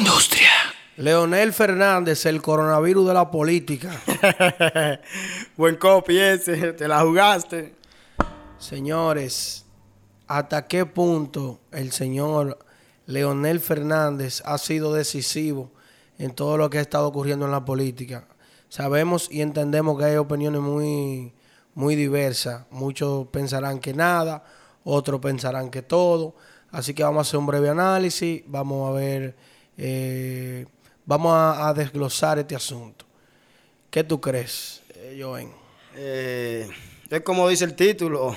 industria. Leonel Fernández, el coronavirus de la política. Buen copy ese, te la jugaste. Señores, ¿hasta qué punto el señor Leonel Fernández ha sido decisivo en todo lo que ha estado ocurriendo en la política? Sabemos y entendemos que hay opiniones muy, muy diversas. Muchos pensarán que nada, otros pensarán que todo. Así que vamos a hacer un breve análisis, vamos a ver, eh, vamos a, a desglosar este asunto. ¿Qué tú crees, eh, Joven? Eh, es como dice el título.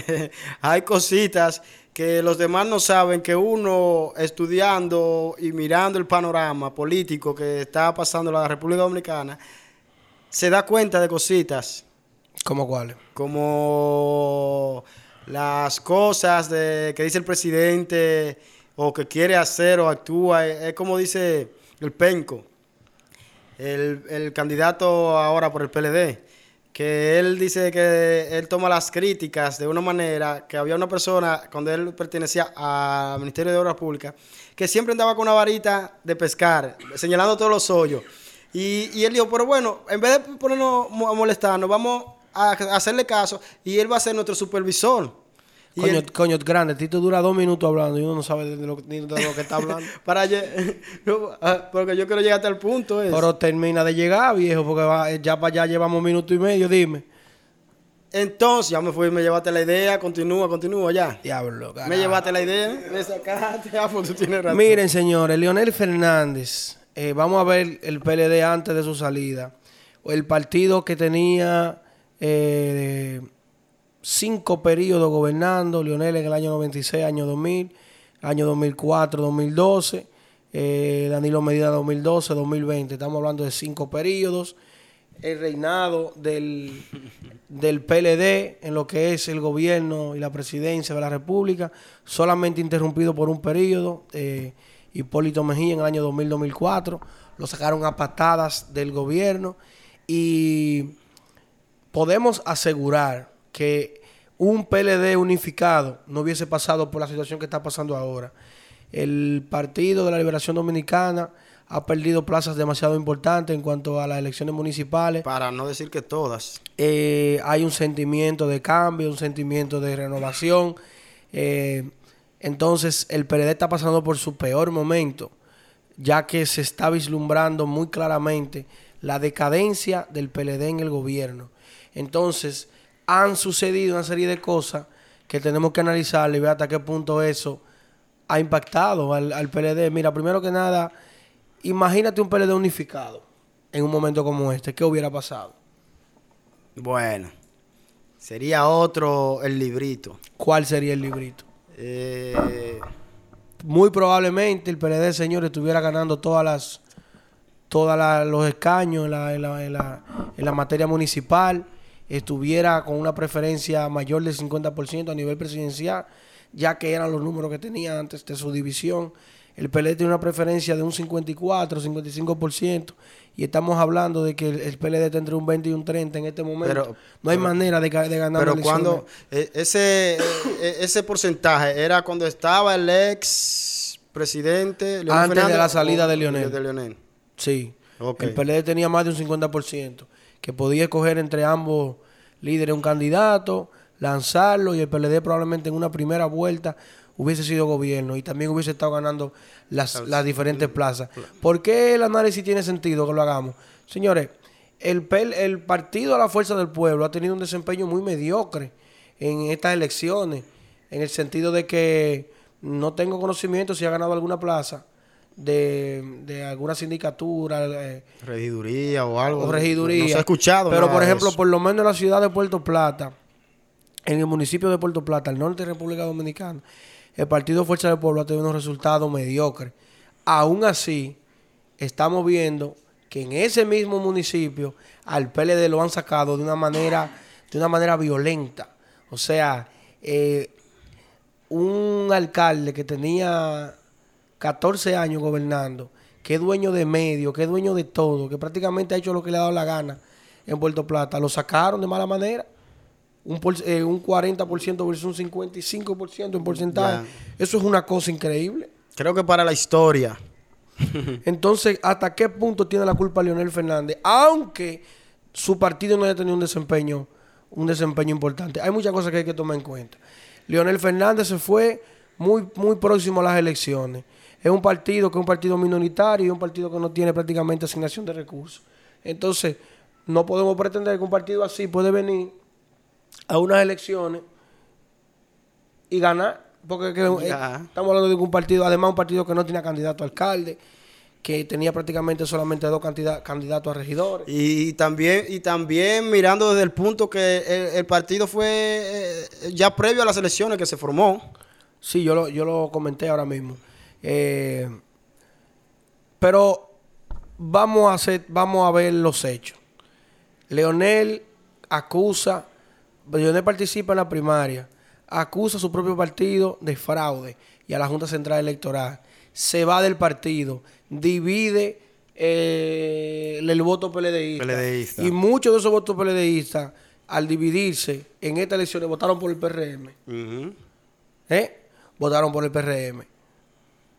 Hay cositas que los demás no saben que uno estudiando y mirando el panorama político que está pasando en la República Dominicana se da cuenta de cositas ¿Cómo cuáles? como las cosas de, que dice el presidente o que quiere hacer o actúa. Es como dice el penco, el, el candidato ahora por el PLD, que él dice que él toma las críticas de una manera que había una persona cuando él pertenecía al Ministerio de Obras Públicas que siempre andaba con una varita de pescar, señalando todos los hoyos. Y, y él dijo, pero bueno, en vez de ponernos a molestarnos, vamos a hacerle caso y él va a ser nuestro supervisor. Coño, él- coño, grande, Tito dura dos minutos hablando y uno no sabe de lo, ni de lo que está hablando. para no, ah, porque yo quiero llegar hasta el punto ese. Pero termina de llegar, viejo, porque va- ya para allá llevamos un minuto y medio, dime. Entonces, ya me fui, me llevaste la idea, continúa, continúa ya. Diablo, Me carajo. llevaste la idea, me sacaste, ah, pues tú tienes razón. Miren, señores, Leonel Fernández, eh, vamos a ver el PLD antes de su salida. El partido que tenía eh, cinco periodos gobernando, Leonel en el año 96, año 2000, año 2004, 2012, eh, Danilo Medina 2012, 2020. Estamos hablando de cinco periodos. El reinado del, del PLD en lo que es el gobierno y la presidencia de la República, solamente interrumpido por un periodo. eh, Hipólito Mejía en el año 2000-2004, lo sacaron a patadas del gobierno y podemos asegurar que un PLD unificado no hubiese pasado por la situación que está pasando ahora. El Partido de la Liberación Dominicana ha perdido plazas demasiado importantes en cuanto a las elecciones municipales. Para no decir que todas. Eh, hay un sentimiento de cambio, un sentimiento de renovación. Eh, entonces, el PLD está pasando por su peor momento, ya que se está vislumbrando muy claramente la decadencia del PLD en el gobierno. Entonces, han sucedido una serie de cosas que tenemos que analizar y ver hasta qué punto eso ha impactado al, al PLD. Mira, primero que nada, imagínate un PLD unificado en un momento como este. ¿Qué hubiera pasado? Bueno, sería otro el librito. ¿Cuál sería el librito? Eh, Muy probablemente el PLD, señores, estuviera ganando todas las todos los escaños en la, en, la, en, la, en la materia municipal, estuviera con una preferencia mayor del 50% a nivel presidencial, ya que eran los números que tenía antes de su división. El PLD tiene una preferencia de un 54, 55%, y estamos hablando de que el, PLD tendrá un 20 y un 30 en este momento. Pero- no hay pero- manera de, ga- de ganar pero elecciones. cuando eh, ese, eh, ese porcentaje era cuando estaba el ex presidente Leonel Antes de la salida de Leonel. de Leonel. Sí. Ok. El PLD tenía más de un 50%, que podía escoger entre ambos líderes un candidato, lanzarlo y el PLD probablemente en una primera vuelta hubiese sido gobierno y también hubiese estado ganando las, las diferentes plazas. ¿Por qué el análisis tiene sentido que lo hagamos? Señores, el, PL el Partido a la Fuerza del Pueblo ha tenido un desempeño muy mediocre en estas elecciones, en el sentido de que no tengo conocimiento si ha ganado alguna plaza de, de alguna sindicatura, eh, Regiduría o algo. o regiduría. No se ha escuchado. Pero, nada por de ejemplo, eso. por lo menos en la ciudad de Puerto Plata, en el municipio de Puerto Plata, al norte de República Dominicana, el Partido Fuerza del Pueblo ha tenido unos resultados mediocres. Aún así, estamos viendo que en ese mismo municipio al PLD lo han sacado de una manera, de una manera violenta. O sea, eh, un alcalde que tenía 14 años gobernando, que es dueño de medios, que es dueño de todo, que prácticamente ha hecho lo que le ha dado la gana en Puerto Plata, lo sacaron de mala manera. Un, por- eh, un 40% versus un 55% en porcentaje. Eso es una cosa increíble. Creo que para la historia Entonces, ¿hasta qué punto tiene la culpa Leonel Fernández? Aunque su partido no haya tenido un desempeño, un desempeño importante. Hay muchas cosas que hay que tomar en cuenta. Leonel Fernández se fue muy, muy próximo a las elecciones. Es un partido que es un partido minoritario y un partido que no tiene prácticamente asignación de recursos. Entonces, no podemos pretender que un partido así puede venir a unas elecciones y ganar. Porque que, eh, estamos hablando de un partido, además un partido que no tenía candidato a alcalde, que tenía prácticamente solamente dos candidatos a regidores. Y también, y también mirando desde el punto que el, el partido fue eh, ya previo a las elecciones que se formó. Sí, yo lo, yo lo comenté ahora mismo. Eh, pero vamos a hacer, vamos a ver los hechos. Leonel acusa, Leonel participa en la primaria, acusa a su propio partido de fraude y a la Junta Central Electoral. Se va del partido, divide eh, el voto PLDista. PLDista. Y muchos de esos votos PLDistas, al dividirse en estas elecciones, votaron por el PRM. ¿eh? votaron por el PRM.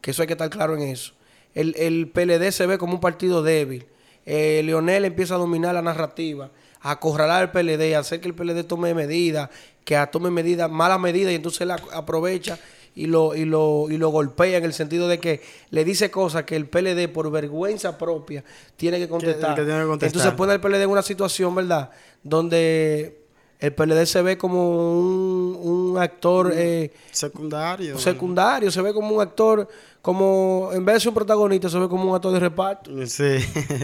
Que eso hay que estar claro en eso. El, el PLD se ve como un partido débil. Eh, Leonel empieza a dominar la narrativa, a acorralar al PLD, a hacer que el PLD tome medidas, que tome medidas, malas medidas, y entonces él aprovecha y lo, y, lo, y lo golpea en el sentido de que le dice cosas que el PLD, por vergüenza propia, tiene que contestar. que tiene que contestar. Entonces pone al PLD en una situación, ¿verdad? Donde el PLD se ve como un, un actor eh, Secundario. secundario, se ve como un actor, como en vez de ser un protagonista, se ve como un actor de reparto. Sí.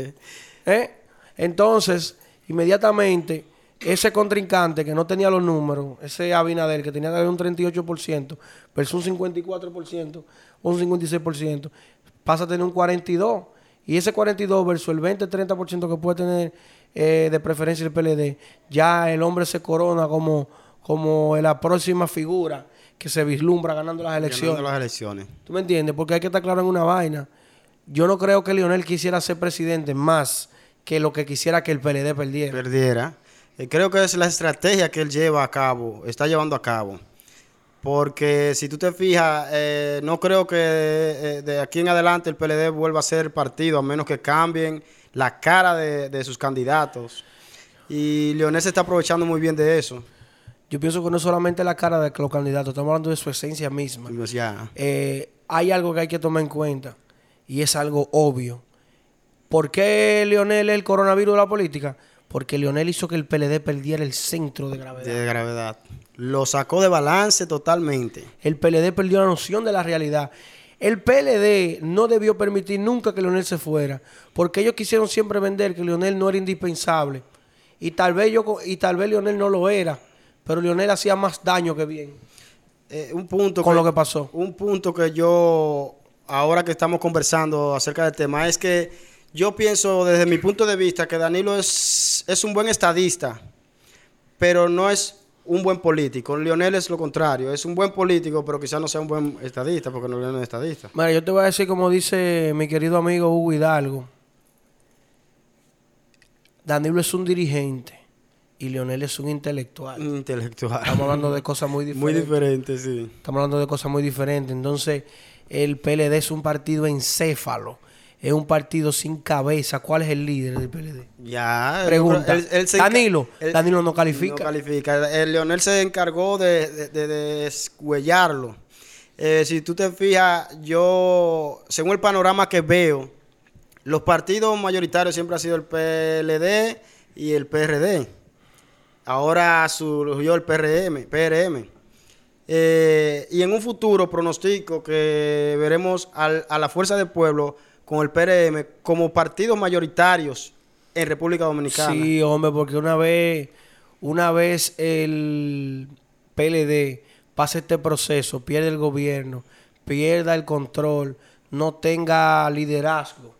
¿eh? Entonces, inmediatamente, ese contrincante que no tenía los números, ese Abinader que tenía que haber un 38%, versus un 54% o un 56%, pasa a tener un 42%. Y ese 42 versus el 20-30% que puede tener eh, de preferencia el PLD, ya el hombre se corona como, como la próxima figura que se vislumbra ganando las elecciones. Ganando las elecciones. ¿Tú me entiendes? Porque hay que estar claro en una vaina. Yo no creo que Lionel quisiera ser presidente más que lo que quisiera que el PLD perdiera. perdiera. Eh, creo que es la estrategia que él lleva a cabo, está llevando a cabo. Porque si tú te fijas, eh, no creo que eh, de aquí en adelante el PLD vuelva a ser partido, a menos que cambien la cara de, de sus candidatos. Y Leonel se está aprovechando muy bien de eso. Yo pienso que no es solamente la cara de los candidatos, estamos hablando de su esencia misma. Pues ya. Eh, hay algo que hay que tomar en cuenta y es algo obvio. ¿Por qué Lionel es el coronavirus de la política? Porque Lionel hizo que el PLD perdiera el centro de gravedad. De gravedad. Lo sacó de balance totalmente. El PLD perdió la noción de la realidad. El PLD no debió permitir nunca que Leonel se fuera, porque ellos quisieron siempre vender que Leonel no era indispensable. Y tal vez yo y tal vez Leonel no lo era, pero Leonel hacía más daño que bien Eh, un punto con lo que pasó. Un punto que yo, ahora que estamos conversando acerca del tema, es que yo pienso desde mi punto de vista que Danilo es, es un buen estadista, pero no es un buen político. Lionel es lo contrario, es un buen político, pero quizás no sea un buen estadista, porque no es estadista. Mira, yo te voy a decir como dice mi querido amigo Hugo Hidalgo. Danilo es un dirigente y Leonel es un intelectual. Intelectual. Estamos hablando de cosas muy Muy diferentes. diferente, sí. Estamos hablando de cosas muy diferentes. Entonces, el PLD es un partido encéfalo. Es un partido sin cabeza. ¿Cuál es el líder del PLD? Ya. Pregunta. él- él se Danilo. él- Danilo no califica. No califica. El Leonel se encargó de, de, de- de descuellarlo. Eh, si tú te fijas, yo, según el panorama que veo, los partidos mayoritarios siempre han sido el PLD y el PRD. Ahora surgió el PRM. PRM. Eh, y en un futuro pronostico que veremos al- a la Fuerza del Pueblo con el PRM como partidos mayoritarios en República Dominicana. Sí, hombre, porque una vez, una vez el PLD pasa este proceso, pierde el gobierno, pierda el control, no tenga liderazgo.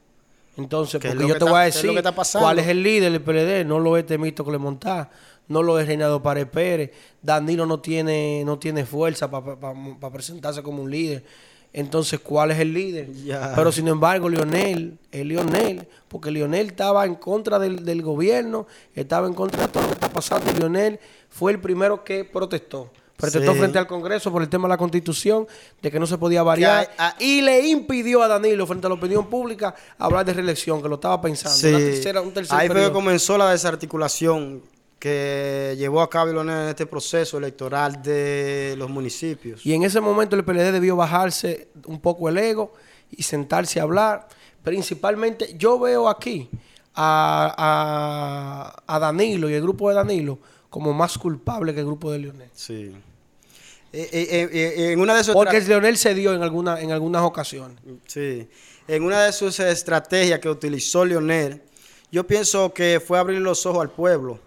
Entonces, ¿Qué es porque yo te está- voy a es decir cuál es el líder del PLD, no lo es Temito Clemontá, no lo es Reinaldo Pared Pérez, Danilo no tiene, no tiene fuerza para presentarse como un líder. Entonces, ¿cuál es el líder? Pero sin embargo, Lionel, es Lionel, porque Lionel estaba en contra del, del gobierno, estaba en contra de todo lo que está pasando. Y Lionel fue el primero que protestó. Protestó Sí. frente al Congreso por el tema de la Constitución, de que no se podía variar. Hay- y le impidió a Danilo, frente a la opinión pública, hablar de reelección, que lo estaba pensando. Sí. Tercera- un tercer Ahí fue que comenzó la desarticulación que llevó a cabo Leonel en este proceso electoral de los municipios. Y en ese momento el PLD debió bajarse un poco el ego y sentarse a hablar. Principalmente, yo veo aquí a, a- a Danilo y el grupo de Danilo como más culpable que el grupo de Leonel. Sí. Eh, eh, eh, en una de sus Porque Leonel se dio en, alguna, en algunas ocasiones. Sí. En una de sus estrategias que utilizó Leonel, yo pienso que fue abrir los ojos al pueblo.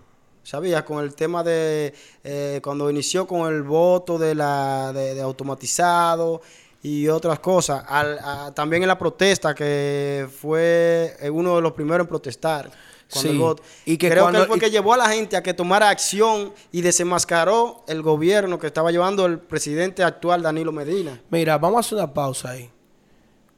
¿Sabías? Con el tema de eh, cuando inició con el voto de la de, de automatizado y otras cosas. Al- a- también en la protesta, que fue eh, uno de los primeros en protestar. Cuando Sí. el voto. Y que Creo cuando- que él fue y- que llevó a la gente a que tomara acción y desenmascaró el gobierno que estaba llevando el presidente actual, Danilo Medina. Mira, vamos a hacer una pausa ahí.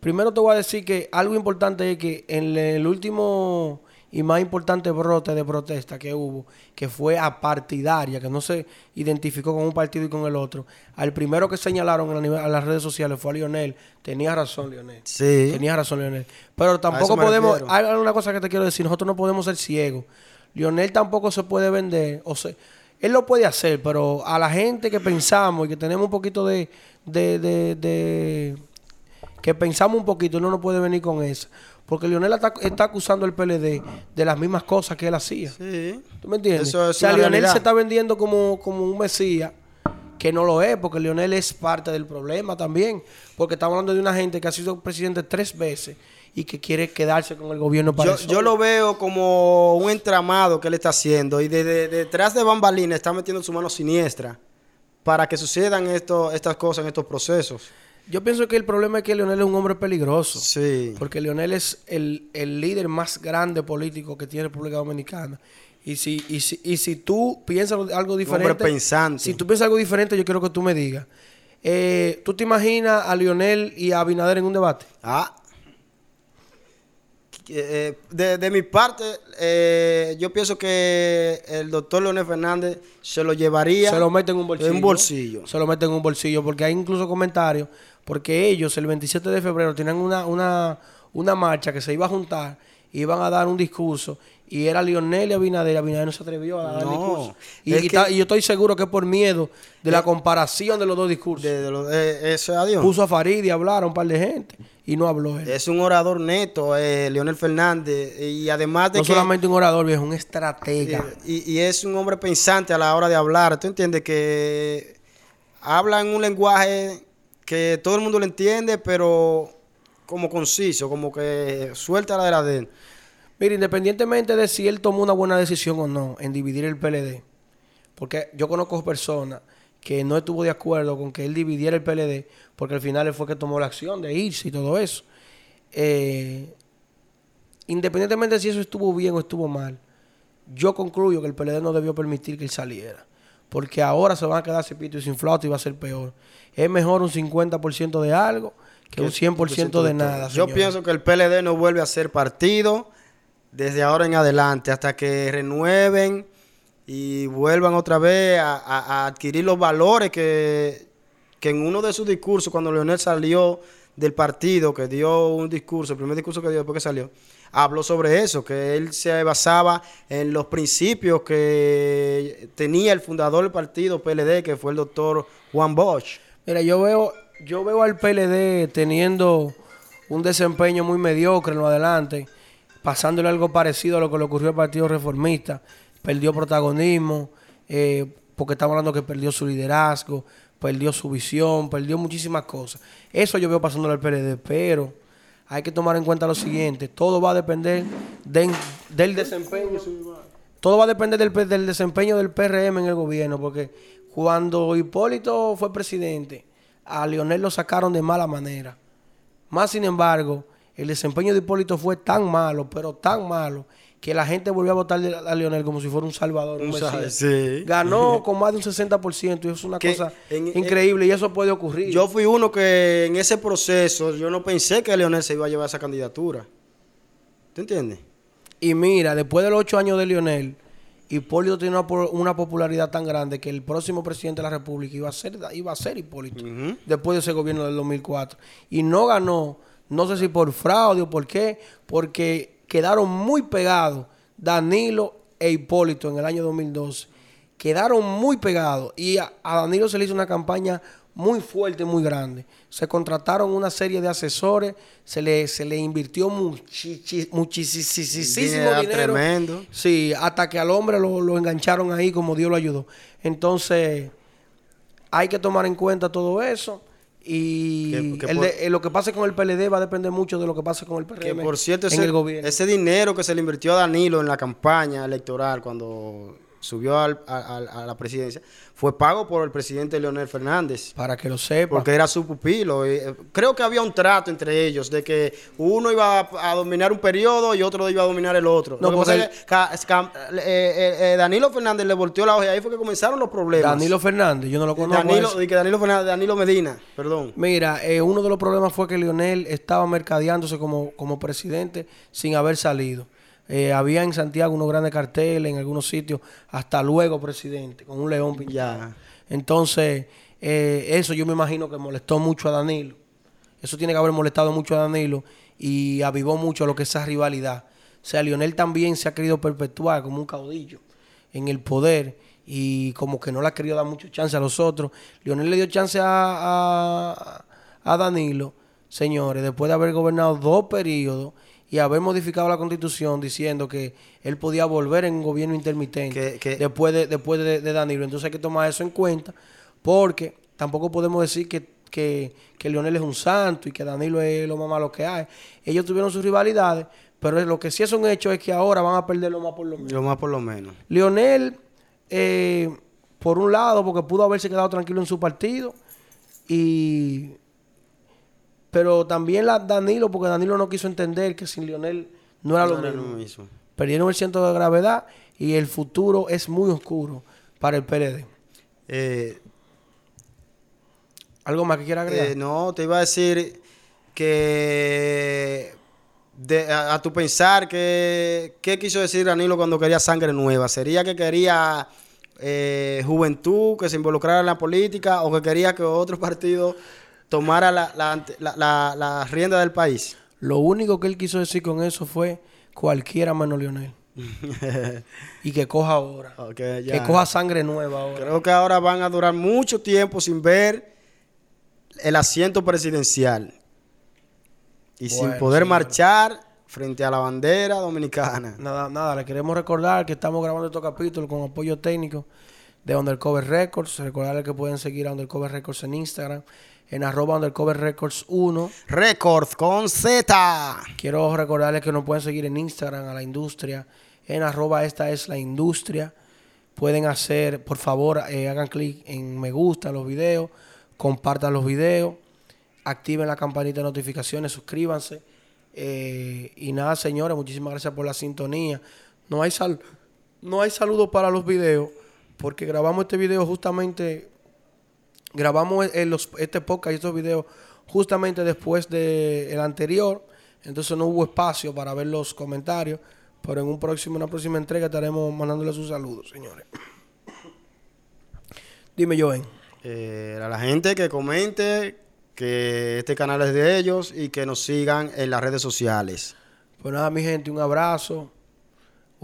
Primero te voy a decir que algo importante es que en el último y más importante brote de protesta que hubo, que fue apartidaria, que no se identificó con un partido y con el otro, al primero que señalaron en la a las redes sociales fue a Lionel. Tenía razón, Lionel. Sí. Tenía razón, Lionel. Pero tampoco podemos. refiero. Hay una cosa que te quiero decir: nosotros no podemos ser ciegos. Lionel tampoco se puede vender. O sea, él lo puede hacer, pero a la gente que pensamos y que tenemos un poquito de. de, de- de- que pensamos un poquito, no nos puede venir con eso. Porque Lionel está, está acusando al PLD de las mismas cosas que él hacía. Sí. ¿Tú me entiendes? Eso es o sea, Lionel realidad. se está vendiendo como, como un mesías, que no lo es, porque Lionel es parte del problema también. Porque estamos hablando de una gente que ha sido presidente tres veces y que quiere quedarse con el gobierno para Yo, eso. yo lo veo como un entramado que él está haciendo y de, de- detrás de bambalinas está metiendo su mano siniestra para que sucedan esto, estas cosas en estos procesos. Yo pienso que el problema es que Lionel es un hombre peligroso. Sí. Porque Lionel es el, el líder más grande político que tiene República Dominicana. Y si, y si, y si tú piensas algo diferente. hombre pensante. Si tú piensas algo diferente, yo quiero que tú me digas. Eh, ¿Tú te imaginas a Lionel y a Abinader en un debate? Ah. Eh, de, de mi parte, eh, yo pienso que el doctor Leonel Fernández se lo llevaría Se lo mete en un bolsillo. En un bolsillo. Se lo mete en un bolsillo. Porque hay incluso comentarios. Porque ellos el 27 de febrero tenían una, una, una marcha que se iba a juntar. Iban a dar un discurso. Y era Lionel y Abinader. Abinader no se atrevió a dar el No, discurso. Y, es y que- ta- y yo estoy seguro que es por miedo de la comparación de los dos discursos. de, eh, eso es adiós. Puso a Farid y hablaron un par de gente. Y no habló él. Es un orador neto, eh, Leonel Fernández. Y además de no que. solamente un orador, viejo, un estratega. Y, y es un hombre pensante a la hora de hablar. ¿Tú entiendes? Que habla en un lenguaje que todo el mundo lo entiende, pero como conciso, como que suelta la de la de él. Mira, independientemente de si él tomó una buena decisión o no en dividir el PLD, porque yo conozco personas que no estuvo de acuerdo con que él dividiera el PLD, porque al final él fue que tomó la acción de irse y todo eso. Eh, independientemente de si eso estuvo bien o estuvo mal, yo concluyo que el PLD no debió permitir que él saliera. Porque ahora se van a quedar sin pito y sin flauta y va a ser peor. Es mejor un 50% de algo que un 100% de nada. Yo pienso que el PLD no vuelve a ser partido desde ahora en adelante, hasta que renueven y vuelvan otra vez a, a- a adquirir los valores que, que en uno de sus discursos, cuando Leonel salió del partido, que dio un discurso, el primer discurso que dio después que salió, habló sobre eso, que él se basaba en los principios que tenía el fundador del partido PLD, que fue el doctor Juan Bosch. Mira, yo veo, yo veo al PLD teniendo un desempeño muy mediocre en lo adelante, pasándole algo parecido a lo que le ocurrió al Partido Reformista. Perdió protagonismo, eh, porque estamos hablando que perdió su liderazgo, perdió su visión, perdió muchísimas cosas. Eso yo veo pasándole al PLD, pero hay que tomar en cuenta lo siguiente, todo va a depender de- del desempeño. Todo va a depender del, del desempeño del PRM en el gobierno, porque cuando Hipólito fue presidente, a Leonel lo sacaron de mala manera. Más sin embargo, el desempeño de Hipólito fue tan malo, pero tan malo, que la gente volvió a votar a Leonel como si fuera un salvador. un sí. Ganó con más de un 60% y eso es una Que cosa en- en- increíble y eso puede ocurrir. Yo fui uno que en ese proceso yo no pensé que Leonel se iba a llevar esa candidatura. ¿Tú entiendes? Y mira, después de los ocho años de Lionel Hipólito tiene una, una popularidad tan grande que el próximo presidente de la República iba a ser, iba a ser Hipólito, después de ese gobierno del 2004. Y no ganó, no sé si por fraude o por qué, porque quedaron muy pegados Danilo e Hipólito en el año 2012. Quedaron muy pegados y a, a Danilo se le hizo una campaña muy fuerte, muy grande. Se contrataron una serie de asesores, se le, se le invirtió muchísimo Dinero dinero. tremendo. Sí, hasta que al hombre lo, lo engancharon ahí como Dios lo ayudó. Entonces, hay que tomar en cuenta todo eso. Y Que- que el por- de- eh, lo que pase con el PLD va a depender mucho de lo que pase con el PRM Que por cierto, en ese, el gobierno. ese dinero que se le invirtió a Danilo en la campaña electoral cuando subió al- a, a- a la presidencia fue pago por el presidente Leonel Fernández. para que lo sepa. Porque era su pupilo. y, eh, creo que había un trato entre ellos de que uno iba a, a dominar un periodo y otro iba a dominar el otro. No, porque es que ca- eh, eh, Danilo Fernández le volteó la hoja y ahí fue que comenzaron los problemas. Danilo Fernández, yo no lo conozco. Danilo, di que Danilo Fernández, Danilo Medina, perdón. Mira, eh, uno de los problemas fue que Lionel estaba mercadeándose como, como presidente sin haber salido. Eh, había en Santiago unos grandes carteles, en algunos sitios, hasta luego presidente, con un león pintado. Ya. Entonces, eh, eso yo me imagino que molestó mucho a Danilo. Eso tiene que haber molestado mucho a Danilo y avivó mucho lo que es esa rivalidad. O sea, Lionel también se ha querido perpetuar como un caudillo en el poder y como que no le ha querido dar mucho chance a los otros. Lionel le dio chance a, a, a Danilo, señores, después de haber gobernado dos periodos y haber modificado la constitución diciendo que él podía volver en un gobierno intermitente Que- que- después, de, después de, de Danilo. Entonces hay que tomar eso en cuenta porque tampoco podemos decir que, que, que Lionel es un santo y que Danilo es lo más malo que hay. Ellos tuvieron sus rivalidades, pero lo que sí es un hecho es que ahora van a perder lo más por lo menos. Lo más por lo menos. Lionel, eh, por un lado, porque pudo haberse quedado tranquilo en su partido, y pero también la Danilo, porque Danilo no quiso entender que sin Lionel no era lo No era mismo. lo mismo. Perdieron el centro de gravedad y el futuro es muy oscuro para el PLD. Eh, ¿Algo más que quiera agregar? Eh, no, te iba a decir que de- a, a tu pensar que qué quiso decir Danilo cuando quería sangre nueva. ¿Sería que quería eh, juventud que se involucrara en la política o que quería que otro partido tomara la, la, la- la- la rienda del país? Lo único que él quiso decir con eso fue cualquiera menos Lionel. y que coja ahora. Que coja sangre nueva ahora. Creo que ahora van a durar mucho tiempo sin ver el asiento presidencial y sin poder marchar frente a la bandera dominicana. Nada, nada, le queremos recordar que estamos grabando estos capítulos con apoyo técnico de Undercover Records. Recordarles que pueden seguir a Undercover Records en Instagram, en arroba Undercover Records 1. Record con Z. Quiero recordarles que nos pueden seguir en Instagram a la industria, en arroba esta es la industria. Pueden hacer, por favor, eh, hagan clic en me gusta los videos, compartan los videos, activen la campanita de notificaciones, suscríbanse. Eh, y nada, señores, muchísimas gracias por la sintonía. No hay sal no hay saludos para los videos, porque grabamos este video justamente, grabamos el- los, este podcast y estos videos justamente después del anterior. Entonces no hubo espacio para ver los comentarios. Pero en un próximo, una próxima entrega estaremos mandándole sus saludos, señores. Dime, Joven. Eh, a la gente que comente que este canal es de ellos y que nos sigan en las redes sociales. Pues nada, mi gente, un abrazo.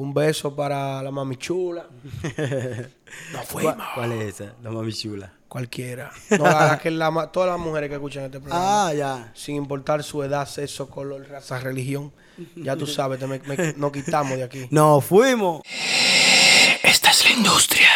Un beso para la mami chula. No fuimos. ¿Cuál es esa? La mami chula. Cualquiera. No, la- la que la todas las mujeres que escuchan este programa. Ah, ya. Sin importar su edad, sexo, color, raza, religión. Ya tú sabes, te me- me- nos quitamos de aquí. Nos fuimos. Esta es la industria.